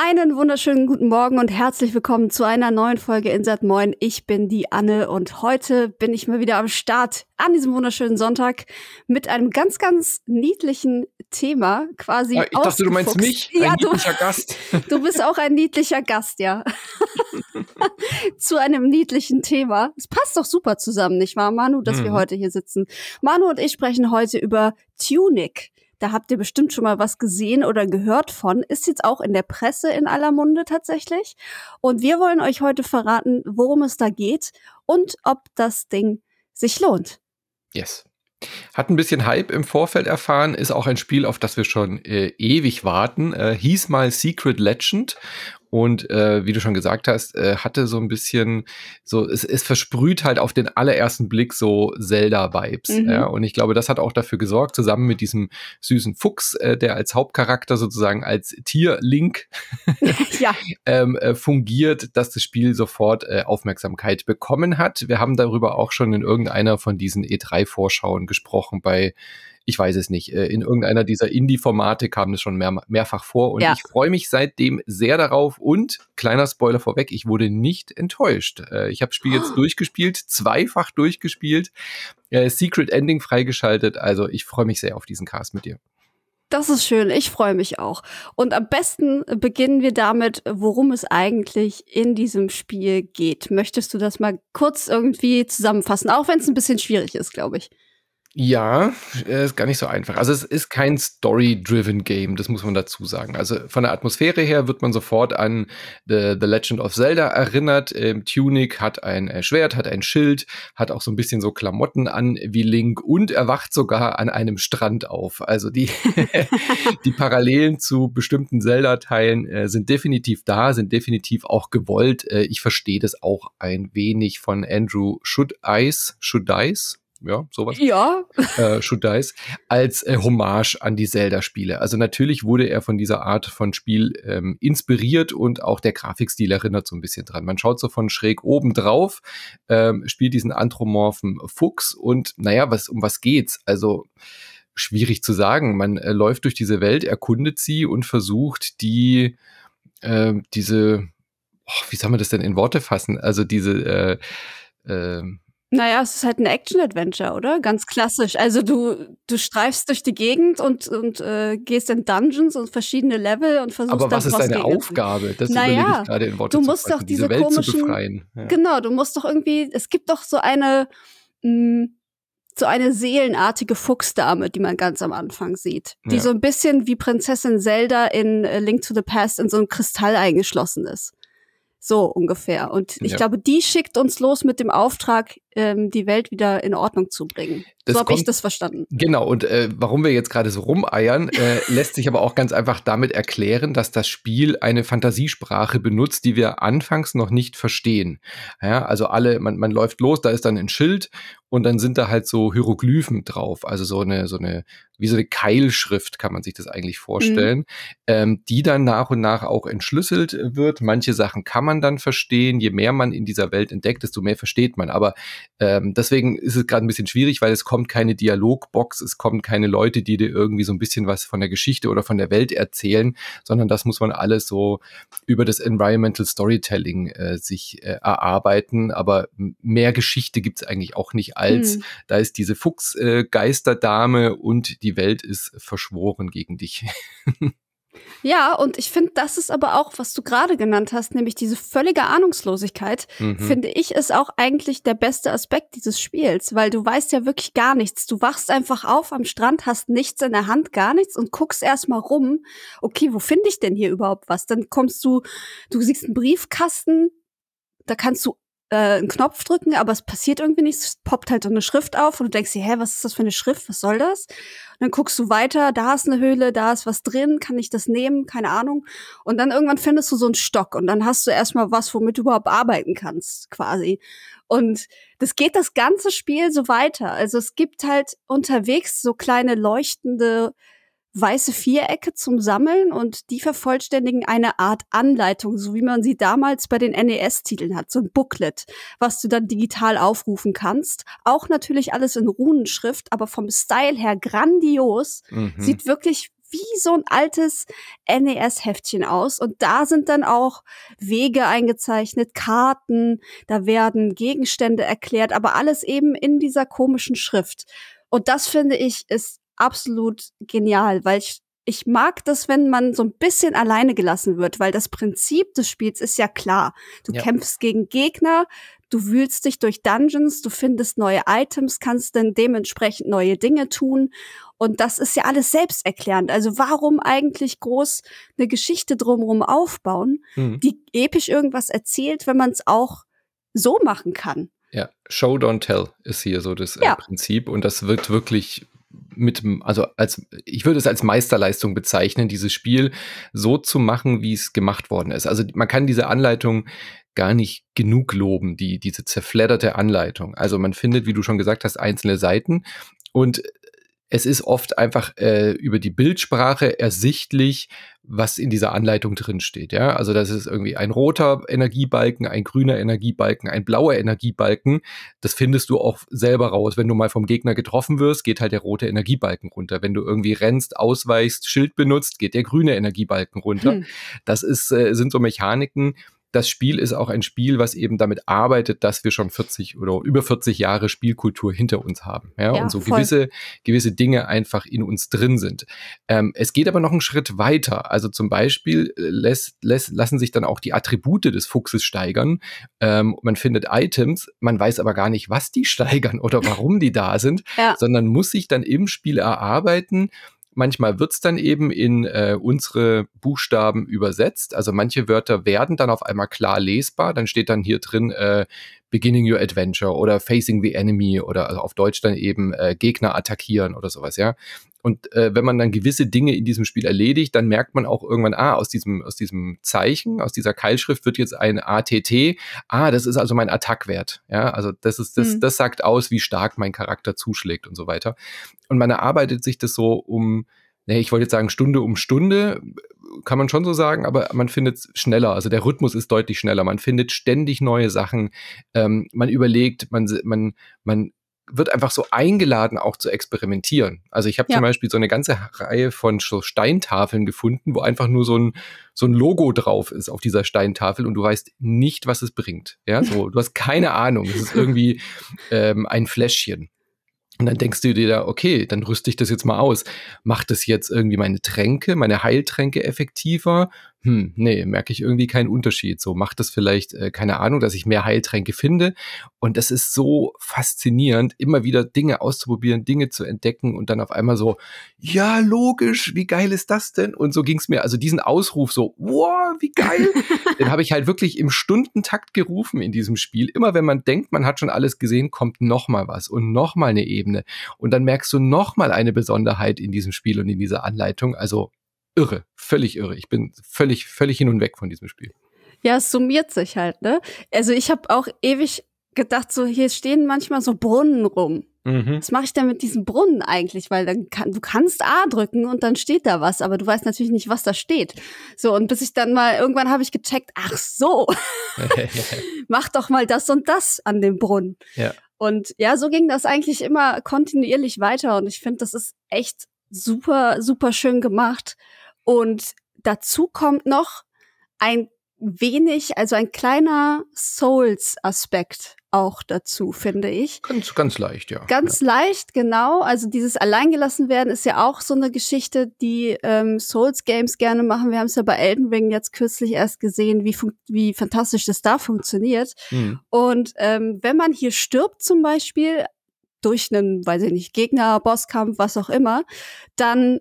Einen wunderschönen guten Morgen und herzlich willkommen zu einer neuen Folge Insert Moin. Ich bin die Anne und heute bin ich mal wieder am Start an diesem wunderschönen Sonntag mit einem ganz, ganz niedlichen Thema quasi. Ah, ich dachte, du meinst mich, ein ja, niedlicher du, Gast. Du bist auch ein niedlicher Gast, ja. zu einem niedlichen Thema. Es passt doch super zusammen, nicht wahr, Manu, dass mhm. wir heute hier sitzen. Manu und ich sprechen heute über Tunic. Da habt ihr bestimmt schon mal was gesehen oder gehört von. Ist jetzt auch in der Presse in aller Munde tatsächlich. Und wir wollen euch heute verraten, worum es da geht und ob das Ding sich lohnt. Yes. Hat ein bisschen Hype im Vorfeld erfahren, ist auch ein Spiel, auf das wir schon äh, ewig warten. Äh, hieß mal Secret Legend und äh, wie du schon gesagt hast, äh, hatte so ein bisschen so, es, es versprüht halt auf den allerersten Blick so Zelda-Vibes. Mhm. Ja? Und ich glaube, das hat auch dafür gesorgt, zusammen mit diesem süßen Fuchs, äh, der als Hauptcharakter sozusagen als Tier-Link ja. ähm, äh, fungiert, dass das Spiel sofort äh, Aufmerksamkeit bekommen hat. Wir haben darüber auch schon in irgendeiner von diesen E3-Vorschauen gesprochen bei ich weiß es nicht, äh, in irgendeiner dieser Indie-Formate kam es schon mehr, mehrfach vor und ja. ich freue mich seitdem sehr darauf und kleiner Spoiler vorweg, ich wurde nicht enttäuscht. Äh, ich habe das Spiel jetzt oh. durchgespielt, zweifach durchgespielt, äh, Secret Ending freigeschaltet, also ich freue mich sehr auf diesen Cast mit dir. Das ist schön, ich freue mich auch. Und am besten beginnen wir damit, worum es eigentlich in diesem Spiel geht. Möchtest du das mal kurz irgendwie zusammenfassen, auch wenn es ein bisschen schwierig ist, glaube ich. Ja, äh, ist gar nicht so einfach. Also es ist kein Story-driven Game, das muss man dazu sagen. Also von der Atmosphäre her wird man sofort an The, The Legend of Zelda erinnert. Ähm, Tunic hat ein äh, Schwert, hat ein Schild, hat auch so ein bisschen so Klamotten an wie Link und erwacht sogar an einem Strand auf. Also die, die Parallelen zu bestimmten Zelda-Teilen äh, sind definitiv da, sind definitiv auch gewollt. Äh, ich verstehe das auch ein wenig von Andrew Should Ice, Should Dice, ja, sowas. Ja. Äh, Should Dice, als äh, Hommage an die Zelda-Spiele. Also natürlich wurde er von dieser Art von Spiel ähm, inspiriert und auch der Grafikstil erinnert so ein bisschen dran. Man schaut so von schräg oben drauf, ähm, spielt diesen anthropomorphen Fuchs und naja, was, um was geht's? Also schwierig zu sagen. Man äh, läuft durch diese Welt, erkundet sie und versucht die, äh, diese, oh, wie soll man das denn in Worte fassen? Also diese, äh, äh, naja, es ist halt ein Action-Adventure, oder? Ganz klassisch. Also du, du streifst durch die Gegend und, und äh, gehst in Dungeons und verschiedene Level und versuchst Aber was ist deine Aufgabe? Das naja, ich gerade in Worte du musst zu doch diese, diese komischen, ja. Genau, du musst doch irgendwie, es gibt doch so eine, mh, hm, so eine seelenartige Fuchsdame, die man ganz am Anfang sieht, die ja. so ein bisschen wie Prinzessin Zelda in äh, Link to the Past in so einem Kristall eingeschlossen ist. So ungefähr. Und ich ja. glaube, die schickt uns los mit dem Auftrag, ähm, die Welt wieder in Ordnung zu bringen. Das so habe ich das verstanden. Genau, und äh, warum wir jetzt gerade so rumeiern, äh, lässt sich aber auch ganz einfach damit erklären, dass das Spiel eine Fantasiesprache benutzt, die wir anfangs noch nicht verstehen. Ja, also alle, man, man läuft los, da ist dann ein Schild und dann sind da halt so Hieroglyphen drauf, also so eine, so eine, wie so eine Keilschrift kann man sich das eigentlich vorstellen, mhm. ähm, die dann nach und nach auch entschlüsselt wird. Manche Sachen kann man dann verstehen. Je mehr man in dieser Welt entdeckt, desto mehr versteht man. Aber ähm, deswegen ist es gerade ein bisschen schwierig, weil es kommt keine Dialogbox, es kommen keine Leute, die dir irgendwie so ein bisschen was von der Geschichte oder von der Welt erzählen, sondern das muss man alles so über das Environmental Storytelling äh, sich äh, erarbeiten. Aber mehr Geschichte gibt es eigentlich auch nicht als, hm. da ist diese Fuchsgeisterdame und die Welt ist verschworen gegen dich. Ja, und ich finde, das ist aber auch, was du gerade genannt hast, nämlich diese völlige Ahnungslosigkeit, mhm. finde ich, ist auch eigentlich der beste Aspekt dieses Spiels, weil du weißt ja wirklich gar nichts. Du wachst einfach auf am Strand, hast nichts in der Hand, gar nichts und guckst erstmal rum. Okay, wo finde ich denn hier überhaupt was? Dann kommst du, du siehst einen Briefkasten, da kannst du äh, einen Knopf drücken, aber es passiert irgendwie nichts. Es poppt halt so eine Schrift auf und du denkst dir, hä, was ist das für eine Schrift? Was soll das? Und dann guckst du weiter, da ist eine Höhle, da ist was drin, kann ich das nehmen? Keine Ahnung. Und dann irgendwann findest du so einen Stock und dann hast du erstmal was, womit du überhaupt arbeiten kannst, quasi. Und das geht das ganze Spiel so weiter. Also es gibt halt unterwegs so kleine leuchtende weiße Vierecke zum Sammeln und die vervollständigen eine Art Anleitung, so wie man sie damals bei den NES-Titeln hat, so ein Booklet, was du dann digital aufrufen kannst. Auch natürlich alles in Runenschrift, aber vom Style her grandios. Mhm. Sieht wirklich wie so ein altes NES-Heftchen aus. Und da sind dann auch Wege eingezeichnet, Karten, da werden Gegenstände erklärt, aber alles eben in dieser komischen Schrift. Und das finde ich ist absolut genial, weil ich ich mag das, wenn man so ein bisschen alleine gelassen wird, weil das Prinzip des Spiels ist ja klar. Du ja. kämpfst gegen Gegner, du wühlst dich durch Dungeons, du findest neue Items, kannst dann dementsprechend neue Dinge tun. Und das ist ja alles selbsterklärend. Also warum eigentlich groß eine Geschichte drumherum aufbauen, mhm. die episch irgendwas erzählt, wenn man es auch so machen kann? Ja, Show, don't tell ist hier so das äh, ja. Prinzip. Und das wird wirklich mit, also als, ich würde es als Meisterleistung bezeichnen, dieses Spiel so zu machen, wie es gemacht worden ist. Also man kann diese Anleitung gar nicht genug loben, die, diese zerfledderte Anleitung. Also man findet, wie du schon gesagt hast, einzelne Seiten und es ist oft einfach äh, über die Bildsprache ersichtlich, was in dieser Anleitung drin steht. Ja, also das ist irgendwie ein roter Energiebalken, ein grüner Energiebalken, ein blauer Energiebalken. Das findest du auch selber raus. Wenn du mal vom Gegner getroffen wirst, geht halt der rote Energiebalken runter. Wenn du irgendwie rennst, ausweichst, Schild benutzt, geht der grüne Energiebalken runter. Hm. Das ist, äh, sind so Mechaniken, das Spiel ist auch ein Spiel, was eben damit arbeitet, dass wir schon 40 oder über 40 Jahre Spielkultur hinter uns haben. Ja, ja und so gewisse, gewisse Dinge einfach in uns drin sind. Ähm, es geht aber noch einen Schritt weiter. Also zum Beispiel äh, lässt, lässt, lassen sich dann auch die Attribute des Fuchses steigern. Ähm, man findet Items, man weiß aber gar nicht, was die steigern oder warum die da sind, ja. sondern muss sich dann im Spiel erarbeiten, Manchmal wird's dann eben in äh, unsere Buchstaben übersetzt. Also manche Wörter werden dann auf einmal klar lesbar. Dann steht dann hier drin äh, Beginning Your Adventure oder Facing the Enemy oder also auf Deutsch dann eben äh, Gegner attackieren oder sowas, ja. Und äh, wenn man dann gewisse Dinge in diesem Spiel erledigt, dann merkt man auch irgendwann, ah, aus diesem, aus diesem Zeichen, aus dieser Keilschrift wird jetzt ein ATT. Ah, das ist also mein Attackwert. Ja, also das ist, das, mhm. das sagt aus, wie stark mein Charakter zuschlägt und so weiter. Und man erarbeitet sich das so um, nee, ich wollte jetzt sagen Stunde um Stunde, kann man schon so sagen, aber man findet es schneller. Also der Rhythmus ist deutlich schneller. Man findet ständig neue Sachen. Ähm, man überlegt, man, man, man wird einfach so eingeladen, auch zu experimentieren. Also ich habe ja. zum Beispiel so eine ganze Reihe von so Steintafeln gefunden, wo einfach nur so ein, so ein Logo drauf ist auf dieser Steintafel und du weißt nicht, was es bringt. Ja, so, du hast keine Ahnung. Es ist irgendwie ähm, ein Fläschchen. Und dann denkst du dir da, okay, dann rüste ich das jetzt mal aus. Macht das jetzt irgendwie meine Tränke, meine Heiltränke effektiver? Hm, nee, merke ich irgendwie keinen Unterschied. So macht das vielleicht, äh, keine Ahnung, dass ich mehr Heiltränke finde. Und das ist so faszinierend, immer wieder Dinge auszuprobieren, Dinge zu entdecken und dann auf einmal so, ja, logisch, wie geil ist das denn? Und so ging's mir. Also diesen Ausruf so, wow, wie geil, den habe ich halt wirklich im Stundentakt gerufen in diesem Spiel. Immer wenn man denkt, man hat schon alles gesehen, kommt noch mal was und noch mal eine Ebene. Und dann merkst du noch mal eine Besonderheit in diesem Spiel und in dieser Anleitung. Also irre, völlig irre. Ich bin völlig, völlig hin und weg von diesem Spiel. Ja, es summiert sich halt, ne? Also ich habe auch ewig gedacht, so hier stehen manchmal so Brunnen rum. Mhm. Was mache ich denn mit diesem Brunnen eigentlich? Weil dann kann, du kannst A drücken und dann steht da was, aber du weißt natürlich nicht, was da steht. So, und bis ich dann mal, irgendwann habe ich gecheckt, ach so, mach doch mal das und das an dem Brunnen. Ja. Und ja, so ging das eigentlich immer kontinuierlich weiter und ich finde, das ist echt super, super schön gemacht. Und dazu kommt noch ein wenig, also ein kleiner Souls-Aspekt auch dazu, finde ich. Ganz, ganz leicht, ja. Ganz ja. leicht, genau. Also dieses Alleingelassen werden ist ja auch so eine Geschichte, die ähm, Souls-Games gerne machen. Wir haben es ja bei Elden Ring jetzt kürzlich erst gesehen, wie, wie fantastisch das da funktioniert. Mhm. Und ähm, wenn man hier stirbt zum Beispiel, durch einen, weiß ich nicht, Gegner, Bosskampf, was auch immer, dann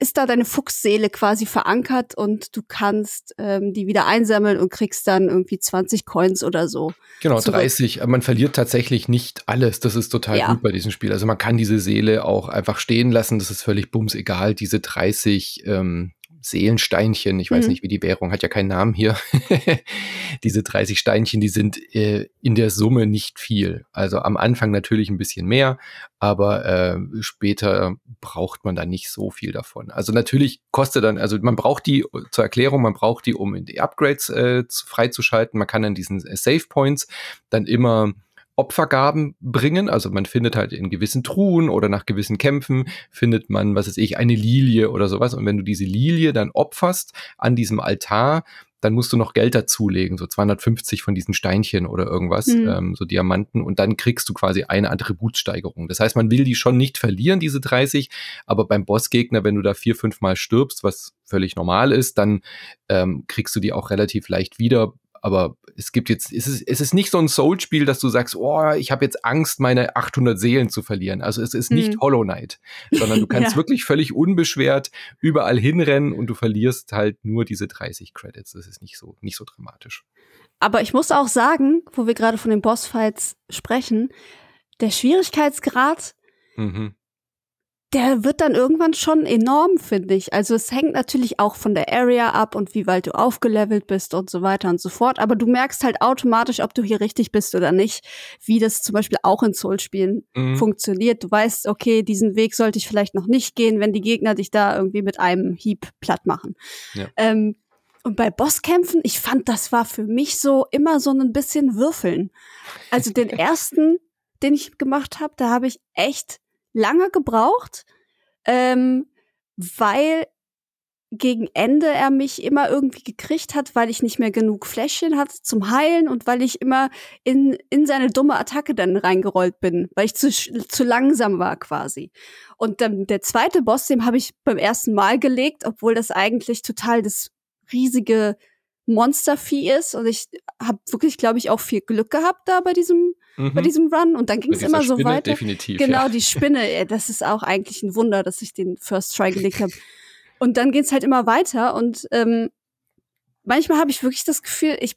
ist da deine Fuchsseele quasi verankert und du kannst ähm, die wieder einsammeln und kriegst dann irgendwie 20 Coins oder so. Genau, zurück. 30. Man verliert tatsächlich nicht alles. Das ist total ja. gut bei diesem Spiel. Also man kann diese Seele auch einfach stehen lassen. Das ist völlig bums egal. Diese 30 ähm, Seelensteinchen, ich weiß mhm. nicht, wie die Währung, hat ja keinen Namen hier. Diese 30 Steinchen, die sind äh, in der Summe nicht viel. Also am Anfang natürlich ein bisschen mehr, aber äh, später braucht man da nicht so viel davon. Also natürlich kostet dann, also man braucht die zur Erklärung, man braucht die, um die Upgrades äh, freizuschalten. Man kann dann diesen äh, Save Points dann immer Opfergaben bringen. Also man findet halt in gewissen Truhen oder nach gewissen Kämpfen findet man, was weiß ich, eine Lilie oder sowas. Und wenn du diese Lilie dann opferst an diesem Altar, dann musst du noch Geld dazulegen, so 250 von diesen Steinchen oder irgendwas, mhm. ähm, so Diamanten, und dann kriegst du quasi eine Attributsteigerung. Das heißt, man will die schon nicht verlieren, diese 30, aber beim Bossgegner, wenn du da vier, fünf Mal stirbst, was völlig normal ist, dann ähm, kriegst du die auch relativ leicht wieder, aber es gibt jetzt, es ist, es ist nicht so ein Soul-Spiel, dass du sagst, oh, ich habe jetzt Angst, meine 800 Seelen zu verlieren. Also es ist nicht hm. Hollow Knight, sondern du kannst ja. wirklich völlig unbeschwert überall hinrennen und du verlierst halt nur diese 30 Credits. Das ist nicht so, nicht so dramatisch. Aber ich muss auch sagen, wo wir gerade von den Bossfights sprechen, der Schwierigkeitsgrad mhm der wird dann irgendwann schon enorm, finde ich. Also es hängt natürlich auch von der Area ab und wie weit du aufgelevelt bist und so weiter und so fort. Aber du merkst halt automatisch, ob du hier richtig bist oder nicht, wie das zum Beispiel auch in Soul-Spielen mhm. funktioniert. Du weißt, okay, diesen Weg sollte ich vielleicht noch nicht gehen, wenn die Gegner dich da irgendwie mit einem Hieb platt machen. Ja. Ähm, und bei Bosskämpfen, ich fand, das war für mich so immer so ein bisschen Würfeln. Also den ersten, den ich gemacht habe, da habe ich echt lange gebraucht, ähm, weil gegen Ende er mich immer irgendwie gekriegt hat, weil ich nicht mehr genug Fläschchen hatte zum Heilen und weil ich immer in, in seine dumme Attacke dann reingerollt bin, weil ich zu, zu langsam war quasi. Und dann der zweite Boss, dem habe ich beim ersten Mal gelegt, obwohl das eigentlich total das riesige Monstervieh ist. Und ich habe wirklich, glaube ich, auch viel Glück gehabt da bei diesem, mhm. bei diesem Run. Und dann ging es immer so Spinne, weiter. Definitiv, genau, ja. die Spinne, das ist auch eigentlich ein Wunder, dass ich den First Try gelegt habe. Und dann geht's halt immer weiter. Und ähm, manchmal habe ich wirklich das Gefühl, ich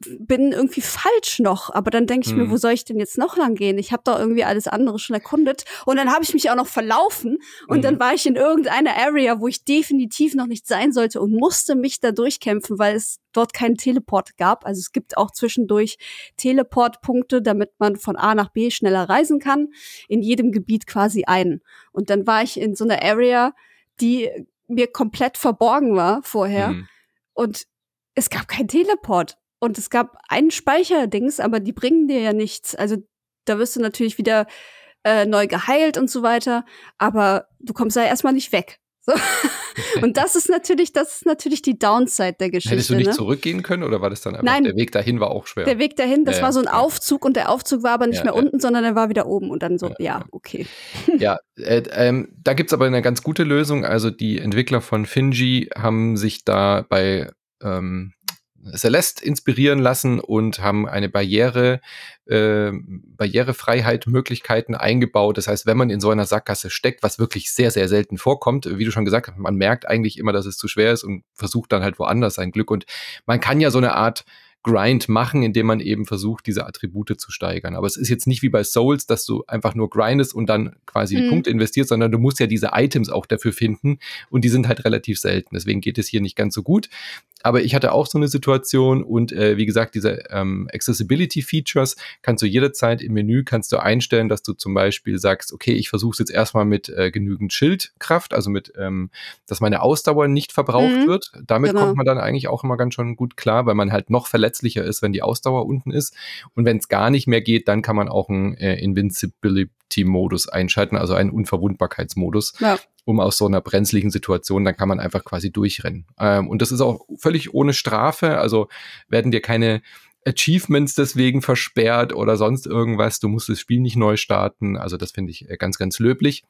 bin irgendwie falsch noch. Aber dann denke ich hm. mir, wo soll ich denn jetzt noch lang gehen? Ich habe doch irgendwie alles andere schon erkundet. Und dann habe ich mich auch noch verlaufen. Und hm. dann war ich in irgendeiner Area, wo ich definitiv noch nicht sein sollte und musste mich da durchkämpfen, weil es dort keinen Teleport gab. Also es gibt auch zwischendurch Teleportpunkte, damit man von A nach B schneller reisen kann. In jedem Gebiet quasi einen. Und dann war ich in so einer Area, die mir komplett verborgen war vorher. Hm. Und es gab keinen Teleport. Und es gab einen Speicherdings, aber die bringen dir ja nichts. Also da wirst du natürlich wieder äh, neu geheilt und so weiter, aber du kommst da erstmal nicht weg. So. Und das ist natürlich, das ist natürlich die Downside der Geschichte. Hättest du nicht ne? zurückgehen können oder war das dann einfach, Nein, der Weg dahin war auch schwer? Der Weg dahin, das ja, war so ein ja. Aufzug und der Aufzug war aber nicht ja, mehr unten, sondern er war wieder oben und dann so, ja, okay. Ja, äh, ähm, da gibt's aber eine ganz gute Lösung. Also die Entwickler von Finji haben sich da bei ähm, Celeste inspirieren lassen und haben eine Barriere, äh, Barrierefreiheit, Möglichkeiten eingebaut. Das heißt, wenn man in so einer Sackgasse steckt, was wirklich sehr, sehr selten vorkommt, wie du schon gesagt hast, man merkt eigentlich immer, dass es zu schwer ist und versucht dann halt woanders sein Glück. Und man kann ja so eine Art Grind machen, indem man eben versucht, diese Attribute zu steigern. Aber es ist jetzt nicht wie bei Souls, dass du einfach nur grindest und dann quasi mhm. die Punkte investierst, sondern du musst ja diese Items auch dafür finden und die sind halt relativ selten. Deswegen geht es hier nicht ganz so gut. Aber ich hatte auch so eine Situation und äh, wie gesagt, diese ähm, Accessibility Features kannst du jederzeit im Menü kannst du einstellen, dass du zum Beispiel sagst, okay, ich versuche es jetzt erstmal mit äh, genügend Schildkraft, also mit, ähm, dass meine Ausdauer nicht verbraucht mhm. wird. Damit genau. kommt man dann eigentlich auch immer ganz schon gut klar, weil man halt noch verletzlicher ist, wenn die Ausdauer unten ist. Und wenn es gar nicht mehr geht, dann kann man auch einen äh, Invincibility-Modus einschalten, also einen Unverwundbarkeitsmodus. Ja um aus so einer brenzligen Situation, dann kann man einfach quasi durchrennen. Ähm, und das ist auch völlig ohne Strafe, also werden dir keine Achievements deswegen versperrt oder sonst irgendwas. Du musst das Spiel nicht neu starten. Also das finde ich äh, ganz, ganz löblich.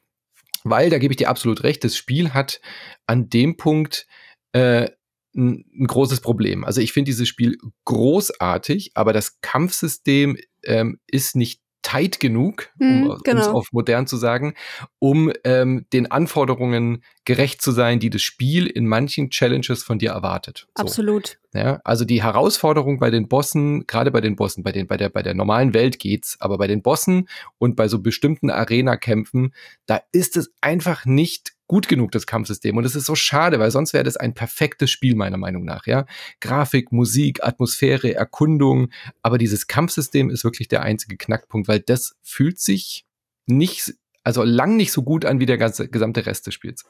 Weil, da gebe ich dir absolut recht, das Spiel hat an dem Punkt äh, ein, ein großes Problem. Also ich finde dieses Spiel großartig, aber das Kampfsystem ähm, ist nicht tight genug, um mhm, genau. es auf modern zu sagen, um ähm, den Anforderungen gerecht zu sein, die das Spiel in manchen Challenges von dir erwartet. So. Absolut. Ja, also die Herausforderung bei den Bossen, gerade bei den Bossen, bei den, bei der, bei der normalen Welt geht's, aber bei den Bossen und bei so bestimmten Arena-Kämpfen, da ist es einfach nicht gut genug, das Kampfsystem. Und es ist so schade, weil sonst wäre das ein perfektes Spiel, meiner Meinung nach, ja. Grafik, Musik, Atmosphäre, Erkundung. Aber dieses Kampfsystem ist wirklich der einzige Knackpunkt, weil das fühlt sich nicht, also lang nicht so gut an wie der ganze, gesamte Rest des Spiels.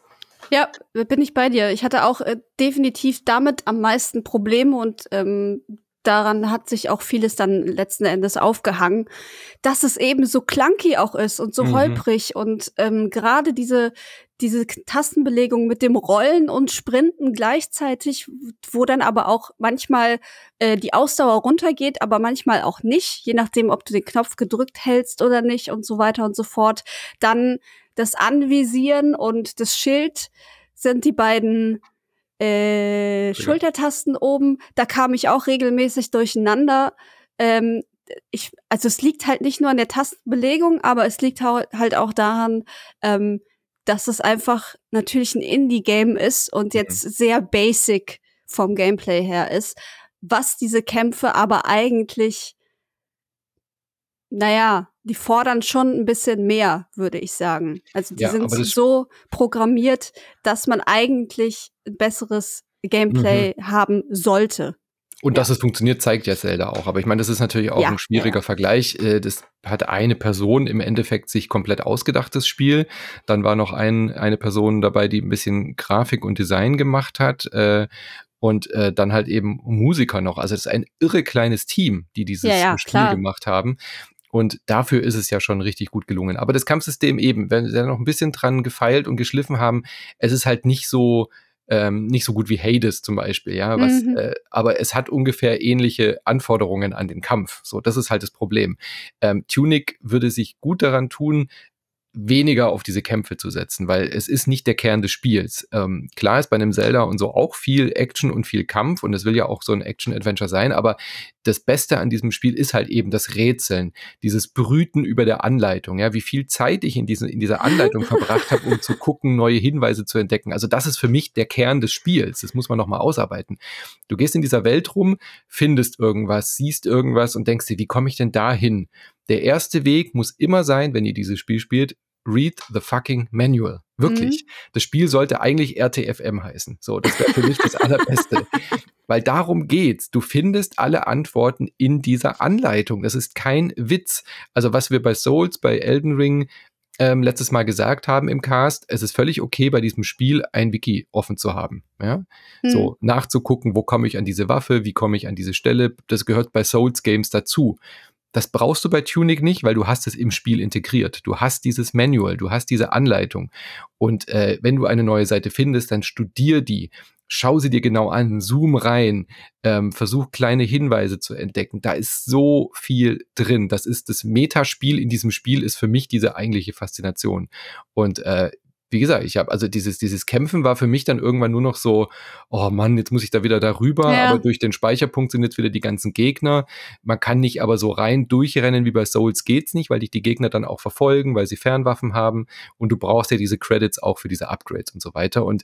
Ja, bin ich bei dir. Ich hatte auch äh, definitiv damit am meisten Probleme und ähm, daran hat sich auch vieles dann letzten Endes aufgehangen, dass es eben so clunky auch ist und so mhm. holprig und ähm, gerade diese diese Tastenbelegung mit dem Rollen und Sprinten gleichzeitig, wo dann aber auch manchmal äh, die Ausdauer runtergeht, aber manchmal auch nicht, je nachdem, ob du den Knopf gedrückt hältst oder nicht und so weiter und so fort. Dann das Anvisieren und das Schild sind die beiden äh, Schultertasten oben. Da kam ich auch regelmäßig durcheinander. Ähm, ich, also es liegt halt nicht nur an der Tastenbelegung, aber es liegt halt auch daran, ähm, dass es einfach natürlich ein Indie-Game ist und mhm. jetzt mhm. sehr basic vom Gameplay her ist, was diese Kämpfe aber eigentlich, naja, die fordern schon ein bisschen mehr, würde ich sagen. Also die ja, sind so programmiert, dass man eigentlich ein besseres Gameplay mhm. haben sollte. Und ja. dass es funktioniert, zeigt ja Zelda auch. Aber ich meine, das ist natürlich auch ja, ein schwieriger ja. Vergleich. Äh, das hat eine Person im Endeffekt sich komplett ausgedacht, das Spiel. Dann war noch ein, eine Person dabei, die ein bisschen Grafik und Design gemacht hat. Äh, und äh, dann halt eben Musiker noch. Also das ist ein irre kleines Team, die dieses Spiel klar. gemacht haben. Und dafür ist es ja schon richtig gut gelungen. Aber das Kampfsystem eben, wenn wir da noch ein bisschen dran gefeilt und geschliffen haben, es ist halt nicht so, ähm, nicht so gut wie Hades zum Beispiel, ja, was, mhm. äh, aber es hat ungefähr ähnliche Anforderungen an den Kampf. So, das ist halt das Problem. Ähm, Tunic würde sich gut daran tun, weniger auf diese Kämpfe zu setzen, weil es ist nicht der Kern des Spiels. Ähm, klar ist bei einem Zelda und so auch viel Action und viel Kampf und es will ja auch so ein Action-Adventure sein, aber das Beste an diesem Spiel ist halt eben das Rätseln, dieses Brüten über der Anleitung, ja, wie viel Zeit ich in, diesen, in dieser Anleitung verbracht habe, um zu gucken, neue Hinweise zu entdecken. Also das ist für mich der Kern des Spiels. Das muss man nochmal ausarbeiten. Du gehst in dieser Welt rum, findest irgendwas, siehst irgendwas und denkst dir, wie komme ich denn da hin? Der erste Weg muss immer sein, wenn ihr dieses Spiel spielt, read the fucking manual. Wirklich. Mhm. Das Spiel sollte eigentlich RTFM heißen. So, das wäre für mich das Allerbeste. Weil darum geht's. Du findest alle Antworten in dieser Anleitung. Das ist kein Witz. Also was wir bei Souls, bei Elden Ring ähm, letztes Mal gesagt haben im Cast, es ist völlig okay, bei diesem Spiel ein Wiki offen zu haben. Ja? Mhm. So, nachzugucken, wo komme ich an diese Waffe, wie komme ich an diese Stelle. Das gehört bei Souls Games dazu. Das brauchst du bei Tunic nicht, weil du hast es im Spiel integriert. Du hast dieses Manual, du hast diese Anleitung. Und äh, wenn du eine neue Seite findest, dann studier die. Schau sie dir genau an, zoom rein, ähm, versuch kleine Hinweise zu entdecken. Da ist so viel drin. Das ist das Metaspiel in diesem Spiel ist für mich diese eigentliche Faszination. Und äh, wie gesagt, ich habe also dieses dieses Kämpfen war für mich dann irgendwann nur noch so, oh Mann, jetzt muss ich da wieder darüber, ja. aber durch den Speicherpunkt sind jetzt wieder die ganzen Gegner. Man kann nicht aber so rein durchrennen wie bei Souls geht's nicht, weil dich die Gegner dann auch verfolgen, weil sie Fernwaffen haben und du brauchst ja diese Credits auch für diese Upgrades und so weiter und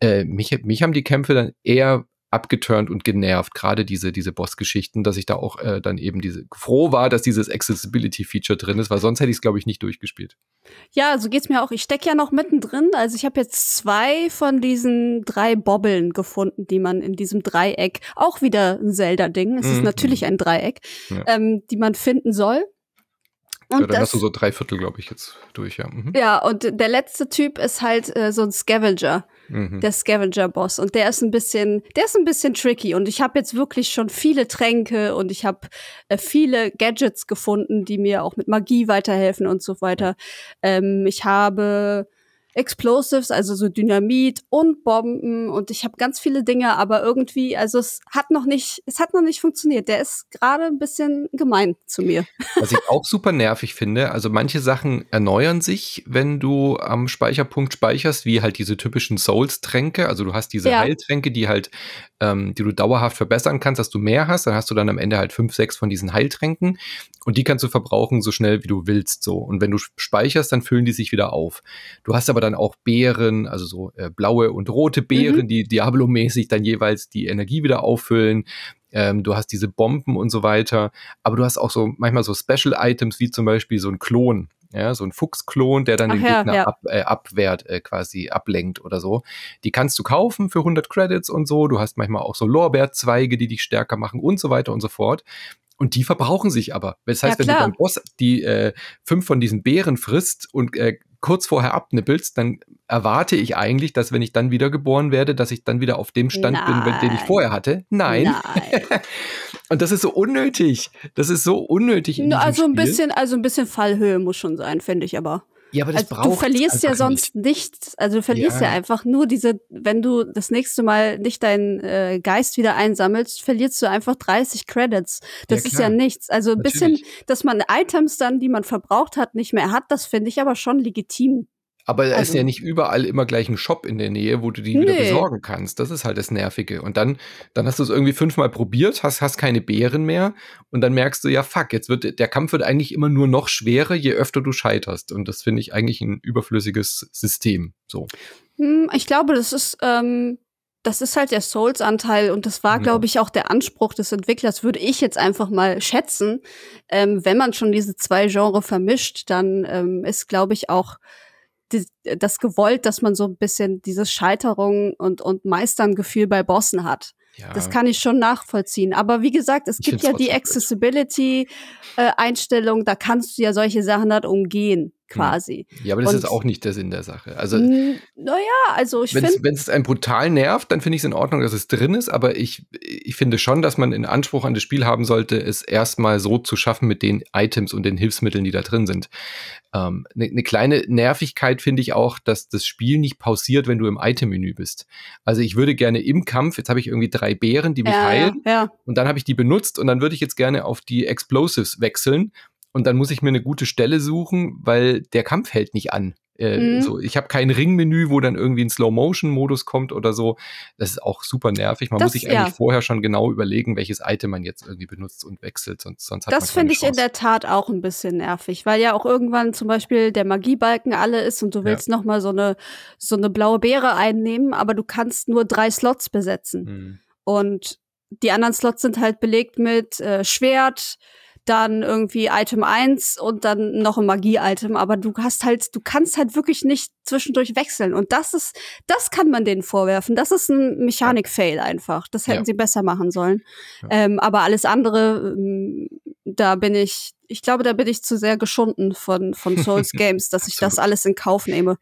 äh, mich, mich haben die Kämpfe dann eher abgeturnt und genervt, gerade diese, diese Boss-Geschichten, dass ich da auch äh, dann eben diese froh war, dass dieses Accessibility-Feature drin ist, weil sonst hätte ich es, glaube ich, nicht durchgespielt. Ja, so geht's mir auch. Ich stecke ja noch mittendrin. Also ich habe jetzt zwei von diesen drei Bobbeln gefunden, die man in diesem Dreieck, auch wieder ein Zelda-Ding, es mhm. ist natürlich ein Dreieck, ja. ähm, die man finden soll. Und ja, dann das, hast du so drei Viertel, glaube ich, jetzt durch, ja. Mhm. Ja, und der letzte Typ ist halt äh, so ein Scavenger mhm. der Scavenger-Boss. Und der ist ein bisschen, der ist ein bisschen tricky. Und ich habe jetzt wirklich schon viele Tränke und ich habe äh, viele Gadgets gefunden, die mir auch mit Magie weiterhelfen und so weiter. Ähm, ich habe Explosives, also so Dynamit und Bomben und ich habe ganz viele Dinge, aber irgendwie, also es hat noch nicht, es hat noch nicht funktioniert. Der ist gerade ein bisschen gemein zu mir. Was ich auch super nervig finde, also manche Sachen erneuern sich, wenn du am Speicherpunkt speicherst, wie halt diese typischen Souls-Tränke. Also du hast diese ja. Heiltränke, die halt, ähm, die du dauerhaft verbessern kannst, dass du mehr hast. Dann hast du dann am Ende halt fünf, sechs von diesen Heiltränken und die kannst du verbrauchen so schnell wie du willst. So und wenn du speicherst, dann füllen die sich wieder auf. Du hast aber dann auch Beeren, also so äh, blaue und rote Beeren, mhm. die Diablo-mäßig dann jeweils die Energie wieder auffüllen. Ähm, du hast diese Bomben und so weiter. Aber du hast auch so manchmal so Special-Items, wie zum Beispiel so ein Klon. Ja, so ein Fuchsklon, der dann Ach den ja, Gegner ja. Ab, äh, abwehrt, äh, quasi ablenkt oder so. Die kannst du kaufen für 100 Credits und so. Du hast manchmal auch so Lorbeerzweige, die dich stärker machen und so weiter und so fort. Und die verbrauchen sich aber. Das heißt, ja, wenn du beim Boss die äh, fünf von diesen Beeren frisst und äh, kurz vorher abnippelst, dann erwarte ich eigentlich, dass wenn ich dann wiedergeboren werde, dass ich dann wieder auf dem Stand Nein. bin, den ich vorher hatte. Nein. Nein. Und das ist so unnötig. Das ist so unnötig. In also ein bisschen, also ein bisschen Fallhöhe muss schon sein, finde ich aber. Ja, aber das also, braucht Du verlierst ja sonst nicht. nichts. Also du verlierst ja. ja. einfach nur diese, wenn du das nächste Mal nicht deinen äh, Geist wieder einsammelst, verlierst du einfach 30 Credits. Das ja, ist ja nichts. Also ein Natürlich. bisschen, dass man Items dann, die man verbraucht hat, nicht mehr hat, das finde ich aber schon legitim. Aber es also, ist ja nicht überall immer gleich ein Shop in der Nähe, wo du die nee. wieder besorgen kannst. Das ist halt das Nervige. Und dann, dann hast du es irgendwie fünfmal probiert, hast, hast keine Beeren mehr und dann merkst du, ja, fuck, jetzt wird der Kampf wird eigentlich immer nur noch schwerer, je öfter du scheiterst. Und das finde ich eigentlich ein überflüssiges System. So. Hm, ich glaube, das ist, ähm, das ist halt der Souls-Anteil und das war, ja. glaube ich, auch der Anspruch des Entwicklers, würde ich jetzt einfach mal schätzen. Ähm, wenn man schon diese zwei Genre vermischt, dann ähm, ist, glaube ich, auch die, das gewollt, dass man so ein bisschen dieses Scheiterung und, und Meistern-Gefühl bei Bossen hat. Ja. Das kann ich schon nachvollziehen. Aber wie gesagt, es gibt ja die Accessibility-Einstellung, äh, da kannst du ja solche Sachen halt umgehen quasi. Ja, aber das und, ist auch nicht der Sinn der Sache. Also, naja, also ich finde. Wenn es einen brutal nervt, dann finde ich es in Ordnung, dass es drin ist, aber ich, ich finde schon, dass man in Anspruch an das Spiel haben sollte, es erstmal so zu schaffen mit den Items und den Hilfsmitteln, die da drin sind. Eine ähm, ne, ne kleine Nervigkeit finde ich auch, dass das Spiel nicht pausiert, wenn du im Item-Menü bist. Also ich würde gerne im Kampf, jetzt habe ich irgendwie drei Bären, die mich ja, heilen, ja. und dann habe ich die benutzt und dann würde ich jetzt gerne auf die Explosives wechseln und dann muss ich mir eine gute Stelle suchen, weil der Kampf hält nicht an. Äh, mhm. so, ich habe kein Ringmenü, wo dann irgendwie ein Slow-Motion-Modus kommt oder so. Das ist auch super nervig. Man das, muss sich ja. eigentlich vorher schon genau überlegen, welches Item man jetzt irgendwie benutzt und wechselt, sonst, sonst hat Das finde ich in der Tat auch ein bisschen nervig, weil ja auch irgendwann zum Beispiel der Magiebalken alle ist und du willst ja. noch mal so eine so eine blaue Beere einnehmen, aber du kannst nur drei Slots besetzen mhm. und die anderen Slots sind halt belegt mit äh, Schwert, dann irgendwie Item 1 und dann noch ein Magie-Item, aber du hast halt, du kannst halt wirklich nicht zwischendurch wechseln. Und das ist, das kann man denen vorwerfen. Das ist ein Mechanik-Fail einfach. Das hätten ja. sie besser machen sollen. Ja. Ähm, aber alles andere, ähm, da bin ich, ich glaube, da bin ich zu sehr geschunden von, von Souls Games, dass ich das alles in Kauf nehme.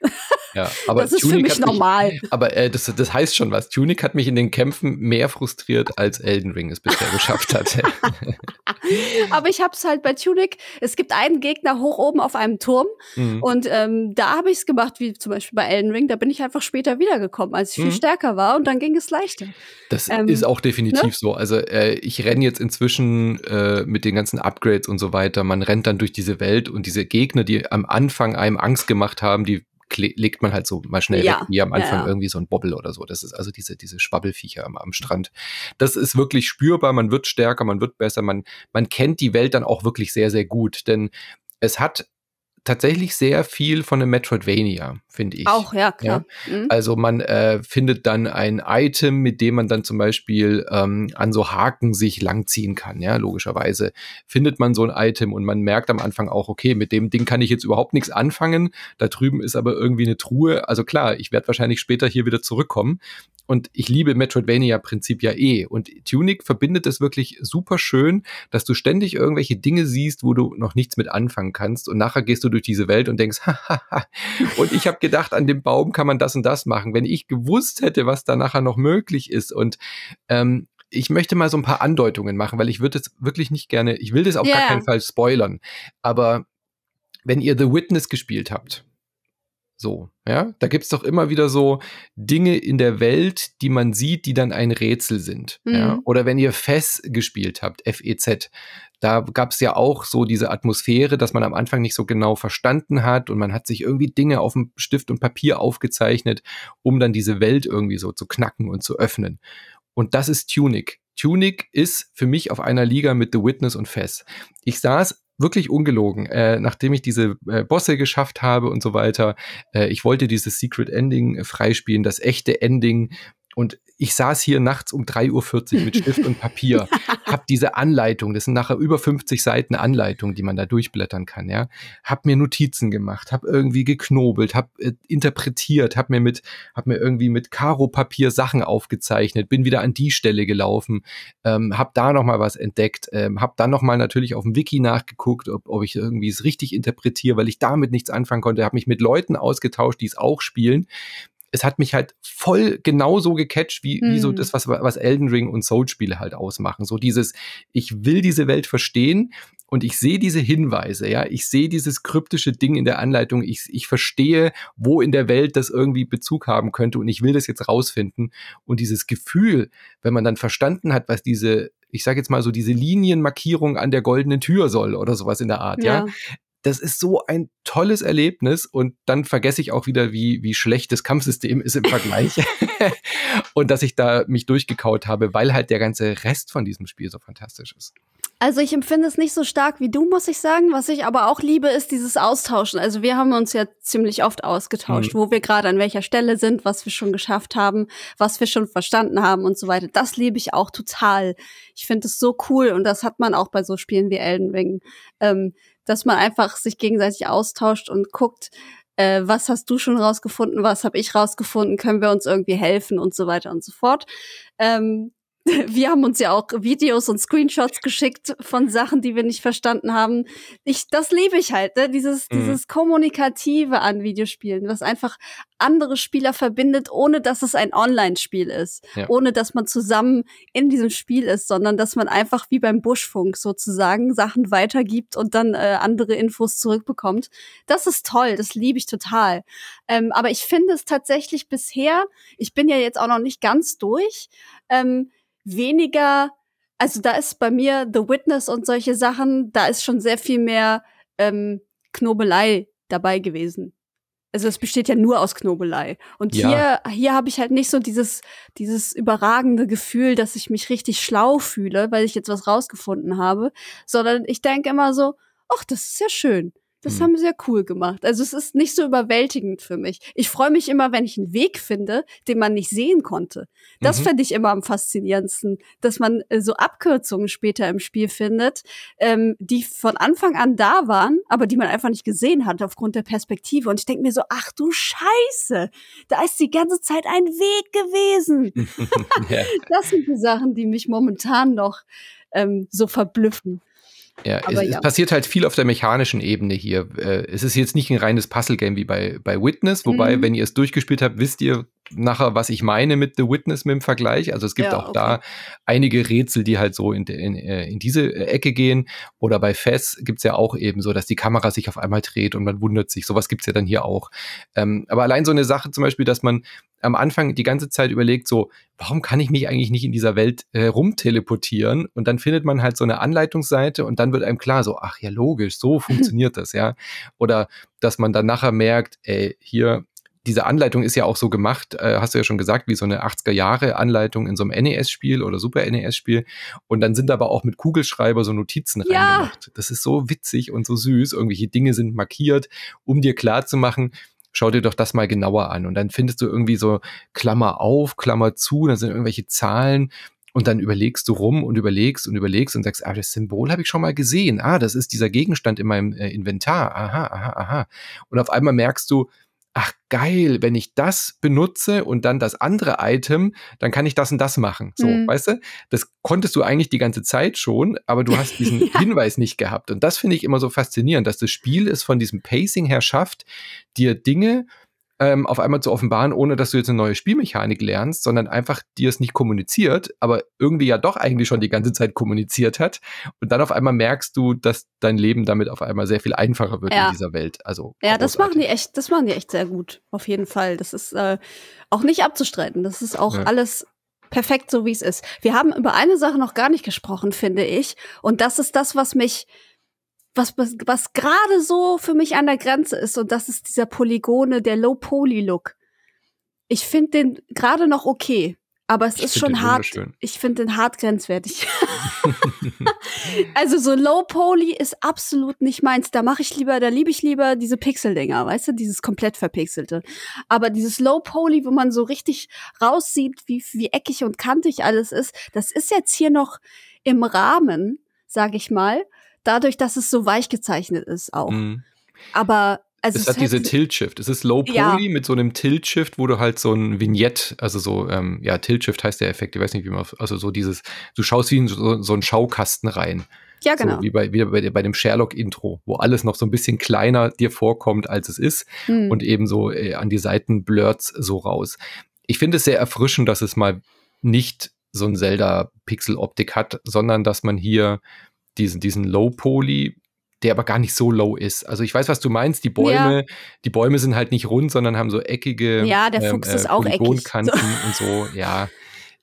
Ja, aber das ist Tunic für mich normal. Mich, aber äh, das, das heißt schon was. Tunic hat mich in den Kämpfen mehr frustriert, als Elden Ring es bisher geschafft hat. aber ich habe es halt bei Tunic. Es gibt einen Gegner hoch oben auf einem Turm mhm. und ähm, da habe ich es gemacht, wie zum Beispiel bei Elden Ring. Da bin ich einfach später wiedergekommen, als ich mhm. viel stärker war und dann ging es leichter. Das ähm, ist auch definitiv ne? so. Also äh, ich renne jetzt inzwischen äh, mit den ganzen Upgrades und so weiter. Man rennt dann durch diese Welt und diese Gegner, die am Anfang einem Angst gemacht haben, die legt man halt so mal schnell ja. weg, wie am Anfang ja, ja. irgendwie so ein Bobbel oder so. Das ist also diese, diese Schwabbelfiecher am, am Strand. Das ist wirklich spürbar, man wird stärker, man wird besser, man, man kennt die Welt dann auch wirklich sehr, sehr gut. Denn es hat tatsächlich sehr viel von einem Metroidvania, finde ich. Auch, ja, klar. Ja? Mhm. Also man äh, findet dann ein Item, mit dem man dann zum Beispiel ähm, an so Haken sich langziehen kann, ja, logischerweise. Findet man so ein Item und man merkt am Anfang auch, okay, mit dem Ding kann ich jetzt überhaupt nichts anfangen. Da drüben ist aber irgendwie eine Truhe. Also klar, ich werde wahrscheinlich später hier wieder zurückkommen. Und ich liebe Metroidvania-Prinzip ja eh. Und Tunic verbindet es wirklich super schön, dass du ständig irgendwelche Dinge siehst, wo du noch nichts mit anfangen kannst. Und nachher gehst du durch diese Welt und denkst, hahaha. und ich habe gedacht, an dem Baum kann man das und das machen. Wenn ich gewusst hätte, was da nachher noch möglich ist. Und ähm, ich möchte mal so ein paar Andeutungen machen, weil ich würde es wirklich nicht gerne, ich will das auf yeah. gar keinen Fall spoilern. Aber wenn ihr The Witness gespielt habt, so, ja, da gibt's doch immer wieder so Dinge in der Welt, die man sieht, die dann ein Rätsel sind. Mhm. Ja? Oder wenn ihr FES gespielt habt, F-E-Z, da gab's ja auch so diese Atmosphäre, dass man am Anfang nicht so genau verstanden hat und man hat sich irgendwie Dinge auf dem Stift und Papier aufgezeichnet, um dann diese Welt irgendwie so zu knacken und zu öffnen. Und das ist Tunic. Tunic ist für mich auf einer Liga mit The Witness und Fess. Ich saß wirklich ungelogen, äh, nachdem ich diese äh, Bosse geschafft habe und so weiter. Äh, ich wollte dieses Secret Ending äh, freispielen, das echte Ending. Und ich saß hier nachts um 3.40 Uhr mit Stift und Papier, hab diese Anleitung, das sind nachher über 50 Seiten Anleitung, die man da durchblättern kann, ja, hab mir Notizen gemacht, hab irgendwie geknobelt, hab äh, interpretiert, hab mir mit, hab mir irgendwie mit Karo-Papier Sachen aufgezeichnet, bin wieder an die Stelle gelaufen, ähm, hab da nochmal was entdeckt, ähm, hab dann nochmal natürlich auf dem Wiki nachgeguckt, ob, ob ich irgendwie es richtig interpretiere, weil ich damit nichts anfangen konnte, hab mich mit Leuten ausgetauscht, die es auch spielen es hat mich halt voll genauso gecatcht, wie, mhm. wie so mhm. das, was, was Elden Ring und Soul-Spiele halt ausmachen. So dieses, ich will diese Welt verstehen und ich sehe diese Hinweise, ja, ich sehe dieses kryptische Ding in der Anleitung, ich, ich verstehe, wo in der Welt das irgendwie Bezug haben könnte und ich will das jetzt rausfinden. Und dieses Gefühl, wenn man dann verstanden hat, was diese ich sage jetzt mal so diese Linienmarkierung an der goldenen Tür soll oder sowas in der Art, ja. ja das ist so ein tolles Erlebnis und dann vergesse ich auch wieder, wie, wie schlecht das Kampfsystem ist im Vergleich. und dass ich da mich durchgekaut habe, weil halt der ganze Rest von diesem Spiel so fantastisch ist. Also ich empfinde es nicht so stark wie du, muss ich sagen. Was ich aber auch liebe, ist dieses Austauschen. Also wir haben uns ja ziemlich oft ausgetauscht, mhm. wo wir gerade an welcher Stelle sind, was wir schon geschafft haben, was wir schon verstanden haben und so weiter. Das liebe ich auch total. Ich finde es so cool und das hat man auch bei so Spielen wie Elden Ring. Ähm, dass man einfach sich gegenseitig austauscht und guckt, äh, was hast du schon rausgefunden, was habe ich rausgefunden, können wir uns irgendwie helfen und so weiter und so fort. Ähm, wir haben uns ja auch Videos und Screenshots geschickt von Sachen, die wir nicht verstanden haben. Ich, das liebe ich halt, ne? dieses, mhm. dieses Kommunikative an Videospielen, was einfach andere Spieler verbindet, ohne dass es ein Online-Spiel ist, ja. ohne dass man zusammen in diesem Spiel ist, sondern dass man einfach wie beim Buschfunk sozusagen Sachen weitergibt und dann äh, andere Infos zurückbekommt. Das ist toll, das liebe ich total. Ähm, aber ich finde es tatsächlich bisher, ich bin ja jetzt auch noch nicht ganz durch, ähm, weniger, also da ist bei mir The Witness und solche Sachen, da ist schon sehr viel mehr ähm, Knobelei dabei gewesen. Also es besteht ja nur aus Knobelei. Und ja. hier, hier habe ich halt nicht so dieses, dieses überragende Gefühl, dass ich mich richtig schlau fühle, weil ich jetzt was rausgefunden habe, sondern ich denke immer so, ach, das ist ja schön. Das mhm. haben sie ja cool gemacht. Also es ist nicht so überwältigend für mich. Ich freue mich immer, wenn ich einen Weg finde, den man nicht sehen konnte. Das mhm. finde ich immer am faszinierendsten, dass man äh, so Abkürzungen später im Spiel findet, ähm, die von Anfang an da waren, aber die man einfach nicht gesehen hat aufgrund der Perspektive. Und ich denke mir so, ach du Scheiße, da ist die ganze Zeit ein Weg gewesen. Das sind die Sachen, die mich momentan noch ähm, so verblüffen. Ja, es, ja. es, passiert halt viel auf der mechanischen Ebene hier. Äh, es ist jetzt nicht ein reines Puzzle-Game wie bei, bei Witness, wobei, mhm. wenn ihr es durchgespielt habt, wisst ihr, nachher, was ich meine mit The Witness mit dem Vergleich. Also es gibt ja, auch okay. da einige Rätsel, die halt so in, in, äh, in diese Ecke gehen. Oder bei Fess gibt's ja auch eben so, dass die Kamera sich auf einmal dreht und man wundert sich. Sowas gibt's ja dann hier auch. Ähm, aber allein so eine Sache zum Beispiel, dass man am Anfang die ganze Zeit überlegt, so, warum kann ich mich eigentlich nicht in dieser Welt äh, rumteleportieren? Und dann findet man halt so eine Anleitungsseite und dann wird einem klar, so, ach ja, logisch, so funktioniert das, ja. Oder dass man dann nachher merkt, ey, hier, diese Anleitung ist ja auch so gemacht, äh, hast du ja schon gesagt, wie so eine 80er Jahre Anleitung in so einem NES-Spiel oder Super NES-Spiel. Und dann sind aber auch mit Kugelschreiber so Notizen ja. reingemacht. Das ist so witzig und so süß. Irgendwelche Dinge sind markiert, um dir klar zu machen, schau dir doch das mal genauer an. Und dann findest du irgendwie so Klammer auf, Klammer zu, da sind irgendwelche Zahlen. Und dann überlegst du rum und überlegst und überlegst und sagst, ah, das Symbol habe ich schon mal gesehen. Ah, das ist dieser Gegenstand in meinem äh, Inventar. Aha, aha, aha. Und auf einmal merkst du, ach geil, wenn ich das benutze und dann das andere Item, dann kann ich das und das machen. So, mhm. weißt du? Das konntest du eigentlich die ganze Zeit schon, aber du hast diesen ja. Hinweis nicht gehabt. Und das finde ich immer so faszinierend, dass das Spiel es von diesem Pacing her schafft, dir Dinge ähm, auf einmal zu offenbaren, ohne dass du jetzt eine neue Spielmechanik lernst, sondern einfach dir es nicht kommuniziert, aber irgendwie ja doch eigentlich schon die ganze Zeit kommuniziert hat. Und dann auf einmal merkst du, dass dein Leben damit auf einmal sehr viel einfacher wird ja. in dieser Welt. Also ja, großartig. das machen die echt, das machen die echt sehr gut, auf jeden Fall. Das ist äh, auch nicht abzustreiten. Das ist auch ja. alles perfekt so, wie es ist. Wir haben über eine Sache noch gar nicht gesprochen, finde ich. Und das ist das, was mich was, was, was gerade so für mich an der Grenze ist, und das ist dieser Polygone, der Low-Poly-Look. Ich finde den gerade noch okay. Aber es ich ist schon hart. Ich finde den hart grenzwertig. Also so Low Poly ist absolut nicht meins. Da mache ich lieber, da liebe ich lieber diese Pixel-Dinger, weißt du, dieses komplett verpixelte. Aber dieses Low Poly, wo man so richtig raussieht, wie, wie eckig und kantig alles ist, das ist jetzt hier noch im Rahmen, sag ich mal, dadurch, dass es so weich gezeichnet ist auch. Mhm. Aber also es, es hat diese Tilt-Shift. Es ist Low Poly ja. mit so einem Tilt-Shift, wo du halt so ein Vignett, also so, ähm, ja, Tilt-Shift heißt der Effekt, ich weiß nicht, wie man, also so dieses, du schaust wie in so, so einen Schaukasten rein. Ja, genau. So wie bei, wie bei, bei dem Sherlock-Intro, wo alles noch so ein bisschen kleiner dir vorkommt, als es ist hm. und eben so äh, an die Seiten blurrt so raus. Ich finde es sehr erfrischend, dass es mal nicht so ein Zelda-Pixel-Optik hat, sondern dass man hier diesen, diesen Low-Poly der aber gar nicht so low ist. Also ich weiß, was du meinst. Die Bäume, ja. die Bäume sind halt nicht rund, sondern haben so eckige ja, der ähm, Fuchs ähm, ist auch Polygonkanten so. und so. Ja,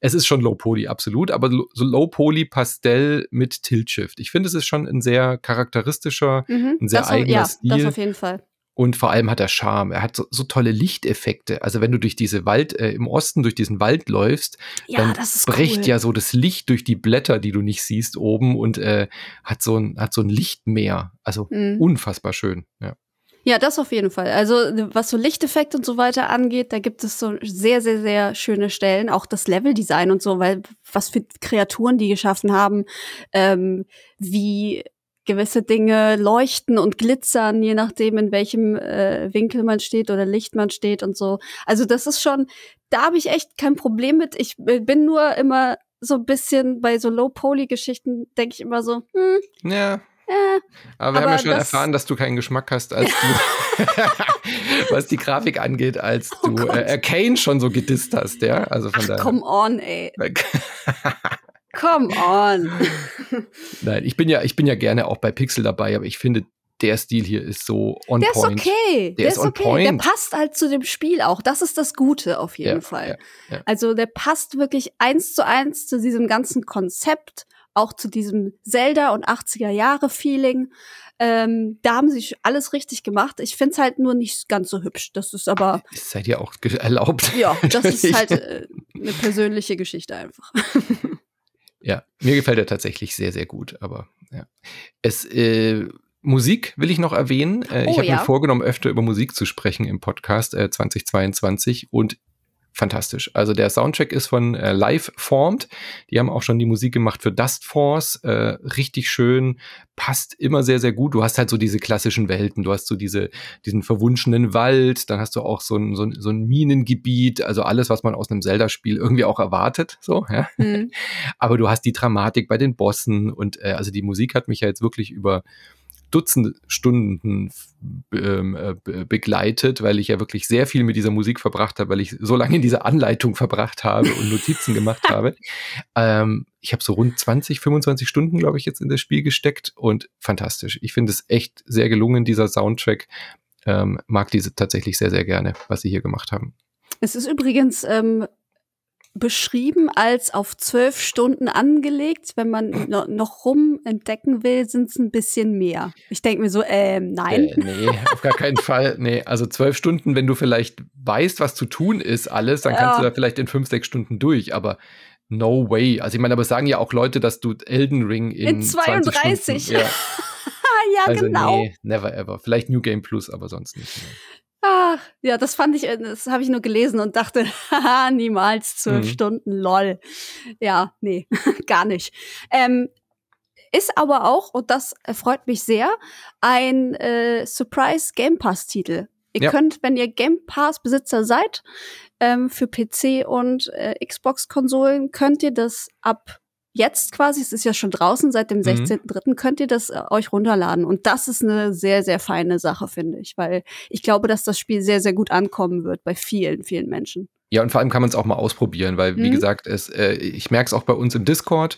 es ist schon Low Poly, absolut, aber so Low Poly Pastell mit Tilt Shift. Ich finde, es ist schon ein sehr charakteristischer, mhm, ein sehr eigener ja, Stil. Das auf jeden Fall. Und vor allem hat er Charme. Er hat so, so tolle Lichteffekte. Also wenn du durch diese Wald, äh, im Osten durch diesen Wald läufst, ja, dann bricht cool. ja so das Licht durch die Blätter, die du nicht siehst, oben und äh, hat so ein, hat so ein Lichtmeer. Also mhm. unfassbar schön, ja. Ja, das auf jeden Fall. Also was so Lichteffekte und so weiter angeht, da gibt es so sehr, sehr, sehr schöne Stellen. Auch das Leveldesign und so, weil was für Kreaturen die geschaffen haben, ähm, wie gewisse Dinge leuchten und glitzern, je nachdem, in welchem äh, Winkel man steht oder Licht man steht und so. Also das ist schon, da habe ich echt kein Problem mit. Ich bin nur immer so ein bisschen bei so Low-Poly-Geschichten, denke ich immer so, hm, ja. Äh, aber wir aber haben ja schon erfahren, dass du keinen Geschmack hast, als du, was die Grafik angeht, als oh du äh, Arcane schon so gedisst hast, ja? Also von Ach, daher. Come on, ey. Come on. Nein, ich bin ja, ich bin ja gerne auch bei Pixel dabei, aber ich finde, der Stil hier ist so on der point. Der ist okay. Der, der ist, ist okay. Point. Der passt halt zu dem Spiel auch. Das ist das Gute auf jeden ja, Fall. Ja, ja. Also der passt wirklich eins zu eins zu diesem ganzen Konzept, auch zu diesem Zelda und 80er Jahre Feeling. Ähm, da haben sie alles richtig gemacht. Ich finde es halt nur nicht ganz so hübsch. Das ist aber. Das seid ihr auch erlaubt. Ja, das ist halt äh, eine persönliche Geschichte einfach. Ja, mir gefällt er tatsächlich sehr, sehr gut. Aber ja. Es, äh, Musik will ich noch erwähnen. Äh, oh, ich habe ja. mir vorgenommen, öfter über Musik zu sprechen im Podcast äh, 2022 und fantastisch. Also der Soundtrack ist von äh, Live Formed. Die haben auch schon die Musik gemacht für Dust Force. Äh, richtig schön, passt immer sehr, sehr gut. Du hast halt so diese klassischen Welten. Du hast so diese, diesen verwunschenen Wald, dann hast du auch so ein, so ein, so ein Minengebiet, also alles, was man aus einem Zelda-Spiel irgendwie auch erwartet. So, ja. Mhm. Aber du hast die Dramatik bei den Bossen und äh, also die Musik hat mich ja jetzt wirklich über Dutzende Stunden ähm, äh, begleitet, weil ich ja wirklich sehr viel mit dieser Musik verbracht habe, weil ich so lange in dieser Anleitung verbracht habe und Notizen gemacht habe. Ähm, ich habe so rund 20, 25 Stunden, glaube ich, jetzt in das Spiel gesteckt und fantastisch. Ich finde es echt sehr gelungen, dieser Soundtrack. Ähm, mag diese tatsächlich sehr, sehr gerne, was sie hier gemacht haben. Es ist übrigens ähm, beschrieben als auf zwölf Stunden angelegt. Wenn man no noch rum entdecken will, sind es ein bisschen mehr. Ich denke mir so, ähm, nein. Äh, nee, auf gar keinen Fall. Nee, also zwölf Stunden, wenn du vielleicht weißt, was zu tun ist, alles, dann kannst ja. du da vielleicht in fünf, sechs Stunden durch. Aber no way. Also ich meine, aber sagen ja auch Leute, dass du Elden Ring in, in 32. ja, ja also genau. Nee, never ever. Vielleicht New Game Plus, aber sonst nicht. Mehr. Ah, ja, das fand ich, äh, das habe ich nur gelesen und dachte, haha, niemals zwölf mhm. Stunden, lol. Ja, nee, gar nicht. Ähm, ist aber auch, und das freut mich sehr, ein äh, Surprise Game Pass-Titel. Ihr ja. könnt, wenn ihr Game Pass-Besitzer seid, ähm, für PC und äh, Xbox-Konsolen, könnt ihr das ab jetzt quasi, es ist ja schon draußen, seit dem 16.3. Mhm. könnt ihr das äh, euch runterladen. Und das ist eine sehr, sehr feine Sache, finde ich, weil ich glaube, dass das Spiel sehr, sehr gut ankommen wird bei vielen, vielen Menschen. Ja, und vor allem kann man es auch mal ausprobieren, weil, wie mhm. gesagt, es, äh, ich merke es auch bei uns im Discord,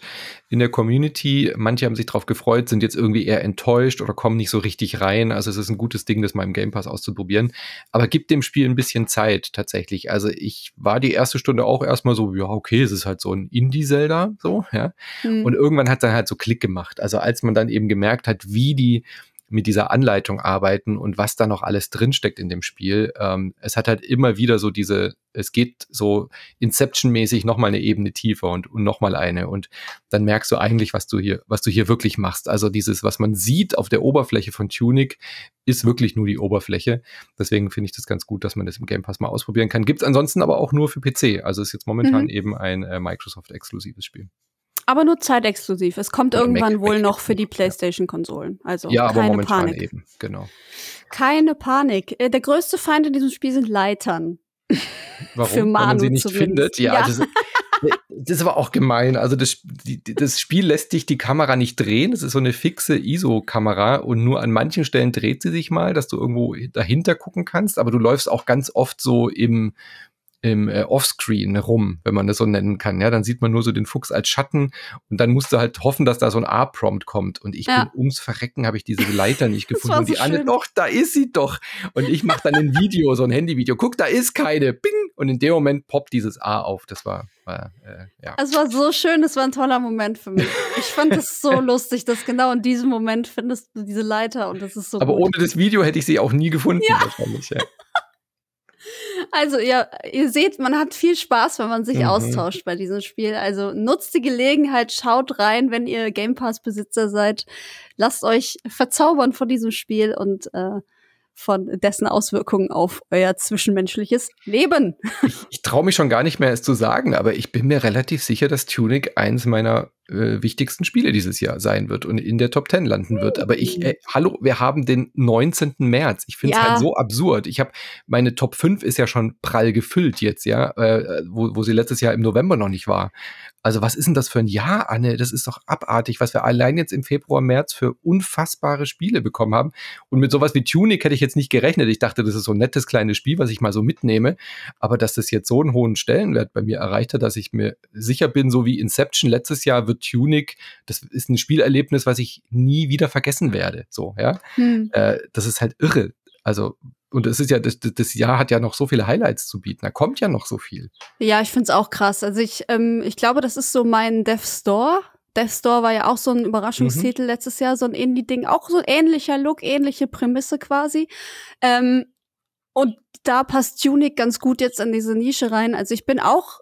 in der Community. Manche haben sich darauf gefreut, sind jetzt irgendwie eher enttäuscht oder kommen nicht so richtig rein. Also es ist ein gutes Ding, das mal im Game Pass auszuprobieren. Aber gibt dem Spiel ein bisschen Zeit tatsächlich. Also ich war die erste Stunde auch erstmal so, ja, okay, es ist halt so ein Indie-Zelda, so, ja. Mhm. Und irgendwann hat dann halt so Klick gemacht. Also als man dann eben gemerkt hat, wie die mit dieser Anleitung arbeiten und was da noch alles drinsteckt in dem Spiel. Ähm, es hat halt immer wieder so diese, es geht so Inception-mäßig nochmal eine Ebene tiefer und, und nochmal eine. Und dann merkst du eigentlich, was du hier, was du hier wirklich machst. Also dieses, was man sieht auf der Oberfläche von Tunic, ist wirklich nur die Oberfläche. Deswegen finde ich das ganz gut, dass man das im Game Pass mal ausprobieren kann. Gibt es ansonsten aber auch nur für PC. Also ist jetzt momentan mhm. eben ein äh, Microsoft-exklusives Spiel. Aber nur zeitexklusiv. Es kommt Oder irgendwann Mac, wohl Mac, noch für die PlayStation-Konsolen. Also ja, aber momentan Panik. eben, genau. Keine Panik. Äh, der größte Feind in diesem Spiel sind Leitern. Warum? Für Manu Wenn man sie nicht zumindest. findet? Ja, ja. Das, das war auch gemein. Also das, das Spiel lässt dich die Kamera nicht drehen. Das ist so eine fixe ISO-Kamera und nur an manchen Stellen dreht sie sich mal, dass du irgendwo dahinter gucken kannst. Aber du läufst auch ganz oft so im im äh, Offscreen rum, wenn man das so nennen kann. Ja, dann sieht man nur so den Fuchs als Schatten und dann musst du halt hoffen, dass da so ein A-Prompt kommt. Und ich ja. bin ums Verrecken, habe ich diese Leiter nicht gefunden. und die Anne, doch, da ist sie doch. Und ich mache dann ein Video, so ein Handyvideo. Guck, da ist keine. Bing! Und in dem Moment poppt dieses A auf. Das war, war äh, ja. Es war so schön, es war ein toller Moment für mich. Ich fand es so lustig, dass genau in diesem Moment findest du diese Leiter und das ist so. Aber gut. ohne das Video hätte ich sie auch nie gefunden, ja. wahrscheinlich. Ja. Also ihr, ihr seht, man hat viel Spaß, wenn man sich mhm. austauscht bei diesem Spiel. Also nutzt die Gelegenheit, schaut rein, wenn ihr Game Pass Besitzer seid. Lasst euch verzaubern von diesem Spiel und äh, von dessen Auswirkungen auf euer zwischenmenschliches Leben. Ich, ich traue mich schon gar nicht mehr, es zu sagen, aber ich bin mir relativ sicher, dass Tunic eins meiner äh, wichtigsten Spiele dieses Jahr sein wird und in der Top 10 landen wird. Aber ich, äh, hallo, wir haben den 19. März. Ich finde es ja. halt so absurd. Ich habe, meine Top 5 ist ja schon prall gefüllt jetzt, ja, äh, wo, wo sie letztes Jahr im November noch nicht war. Also was ist denn das für ein Jahr, Anne? Das ist doch abartig, was wir allein jetzt im Februar, März für unfassbare Spiele bekommen haben. Und mit sowas wie Tunic hätte ich jetzt nicht gerechnet. Ich dachte, das ist so ein nettes kleines Spiel, was ich mal so mitnehme. Aber dass das jetzt so einen hohen Stellenwert bei mir erreicht hat, dass ich mir sicher bin, so wie Inception letztes Jahr wird Tunic, das ist ein Spielerlebnis, was ich nie wieder vergessen werde. So, ja. Hm. Äh, das ist halt irre. Also und es ist ja, das, das Jahr hat ja noch so viele Highlights zu bieten. Da kommt ja noch so viel. Ja, ich finde es auch krass. Also ich, ähm, ich glaube, das ist so mein Death Store. Death Store war ja auch so ein Überraschungstitel mhm. letztes Jahr, so ein Indie-Ding, auch so ein ähnlicher Look, ähnliche Prämisse quasi. Ähm, und da passt Tunic ganz gut jetzt in diese Nische rein. Also ich bin auch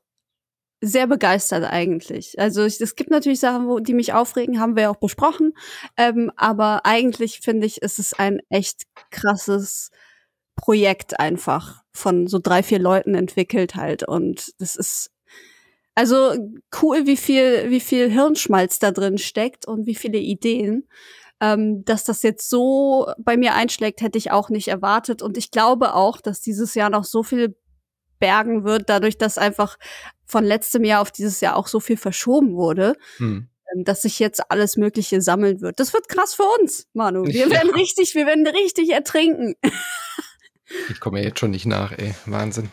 sehr begeistert eigentlich. Also es gibt natürlich Sachen, wo, die mich aufregen, haben wir auch besprochen. Ähm, aber eigentlich finde ich, ist es ein echt krasses Projekt einfach von so drei, vier Leuten entwickelt halt. Und das ist also cool, wie viel, wie viel Hirnschmalz da drin steckt und wie viele Ideen. Ähm, dass das jetzt so bei mir einschlägt, hätte ich auch nicht erwartet. Und ich glaube auch, dass dieses Jahr noch so viel bergen wird, dadurch, dass einfach von letztem Jahr auf dieses Jahr auch so viel verschoben wurde. Hm dass sich jetzt alles Mögliche sammeln wird. Das wird krass für uns, Manu. Wir werden ja. richtig, wir werden richtig ertrinken. Ich komme ja jetzt schon nicht nach, ey. Wahnsinn.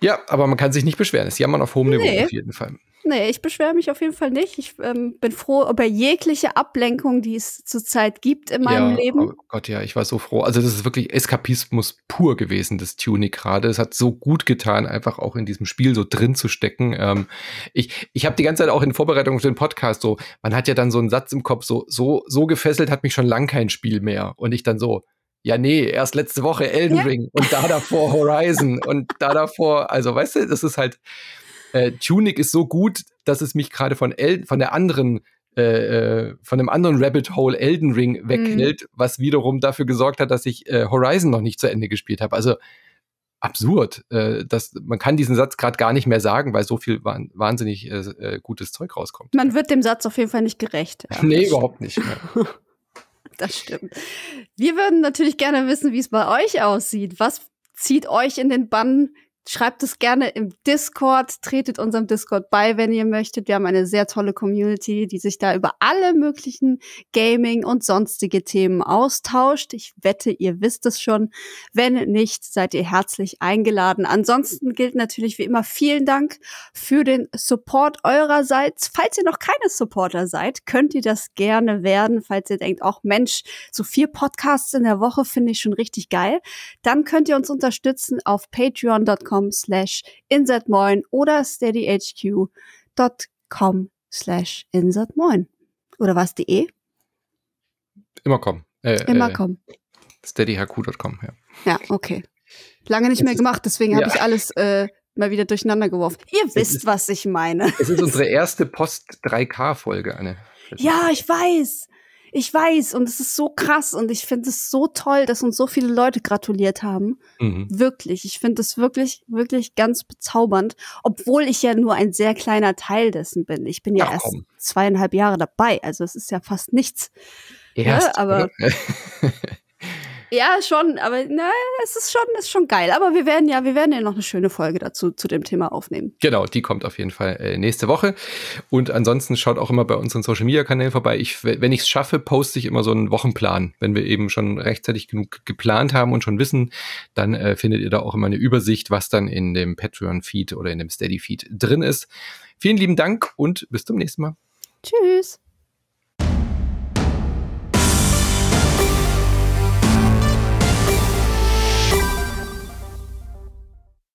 Ja, aber man kann sich nicht beschweren. Es jammern auf hohem Niveau nee. auf jeden Fall. Nee, ich beschwere mich auf jeden Fall nicht. Ich ähm, bin froh über jegliche Ablenkung, die es zurzeit gibt in meinem ja, Leben. Oh Gott, ja, ich war so froh. Also das ist wirklich Eskapismus pur gewesen, das Tunic gerade. Es hat so gut getan, einfach auch in diesem Spiel so drin zu stecken. Ähm, ich ich habe die ganze Zeit auch in Vorbereitung für den Podcast so, man hat ja dann so einen Satz im Kopf, so, so, so gefesselt hat mich schon lang kein Spiel mehr. Und ich dann so, ja, nee, erst letzte Woche Elden ja. Ring und da davor Horizon und da davor, also weißt du, das ist halt, äh, Tunic ist so gut, dass es mich gerade von El von der anderen äh, äh, von dem anderen Rabbit Hole Elden Ring weghält, mhm. was wiederum dafür gesorgt hat, dass ich äh, Horizon noch nicht zu Ende gespielt habe. Also absurd. Äh, dass, man kann diesen Satz gerade gar nicht mehr sagen, weil so viel wahnsinnig äh, äh, gutes Zeug rauskommt. Man wird dem Satz auf jeden Fall nicht gerecht. Ja. nee, überhaupt nicht. das stimmt. Wir würden natürlich gerne wissen, wie es bei euch aussieht. Was zieht euch in den Bann? Schreibt es gerne im Discord, tretet unserem Discord bei, wenn ihr möchtet. Wir haben eine sehr tolle Community, die sich da über alle möglichen Gaming und sonstige Themen austauscht. Ich wette, ihr wisst es schon. Wenn nicht, seid ihr herzlich eingeladen. Ansonsten gilt natürlich wie immer vielen Dank für den Support eurerseits. Falls ihr noch keine Supporter seid, könnt ihr das gerne werden. Falls ihr denkt, auch Mensch, so vier Podcasts in der Woche finde ich schon richtig geil. Dann könnt ihr uns unterstützen auf patreon.com patreon.com slash insertmoin oder steadyhq.com slash insertmoin. Oder was, de? Immer kommen. Äh, Immer äh, kommen. steadyhq.com, ja. Ja, okay. Lange nicht mehr gemacht, deswegen ja. habe ich alles äh, mal wieder durcheinander geworfen. Ihr wisst, ist, was ich meine. Es ist unsere erste Post-3K-Folge, Anne. Ja, ich weiß. Ich weiß. Und es ist so krass. Und ich finde es so toll, dass uns so viele Leute gratuliert haben. Mhm. Wirklich. Ich finde es wirklich, wirklich ganz bezaubernd. Obwohl ich ja nur ein sehr kleiner Teil dessen bin. Ich bin ja Ach, erst komm. zweieinhalb Jahre dabei. Also es ist ja fast nichts. Erst, ja, aber. Ja, schon, aber na, es ist schon, ist schon geil. Aber wir werden ja, wir werden ja noch eine schöne Folge dazu zu dem Thema aufnehmen. Genau, die kommt auf jeden Fall äh, nächste Woche. Und ansonsten schaut auch immer bei unseren Social Media Kanälen vorbei. Ich, wenn ich es schaffe, poste ich immer so einen Wochenplan. Wenn wir eben schon rechtzeitig genug geplant haben und schon wissen, dann äh, findet ihr da auch immer eine Übersicht, was dann in dem Patreon-Feed oder in dem Steady-Feed drin ist. Vielen lieben Dank und bis zum nächsten Mal. Tschüss.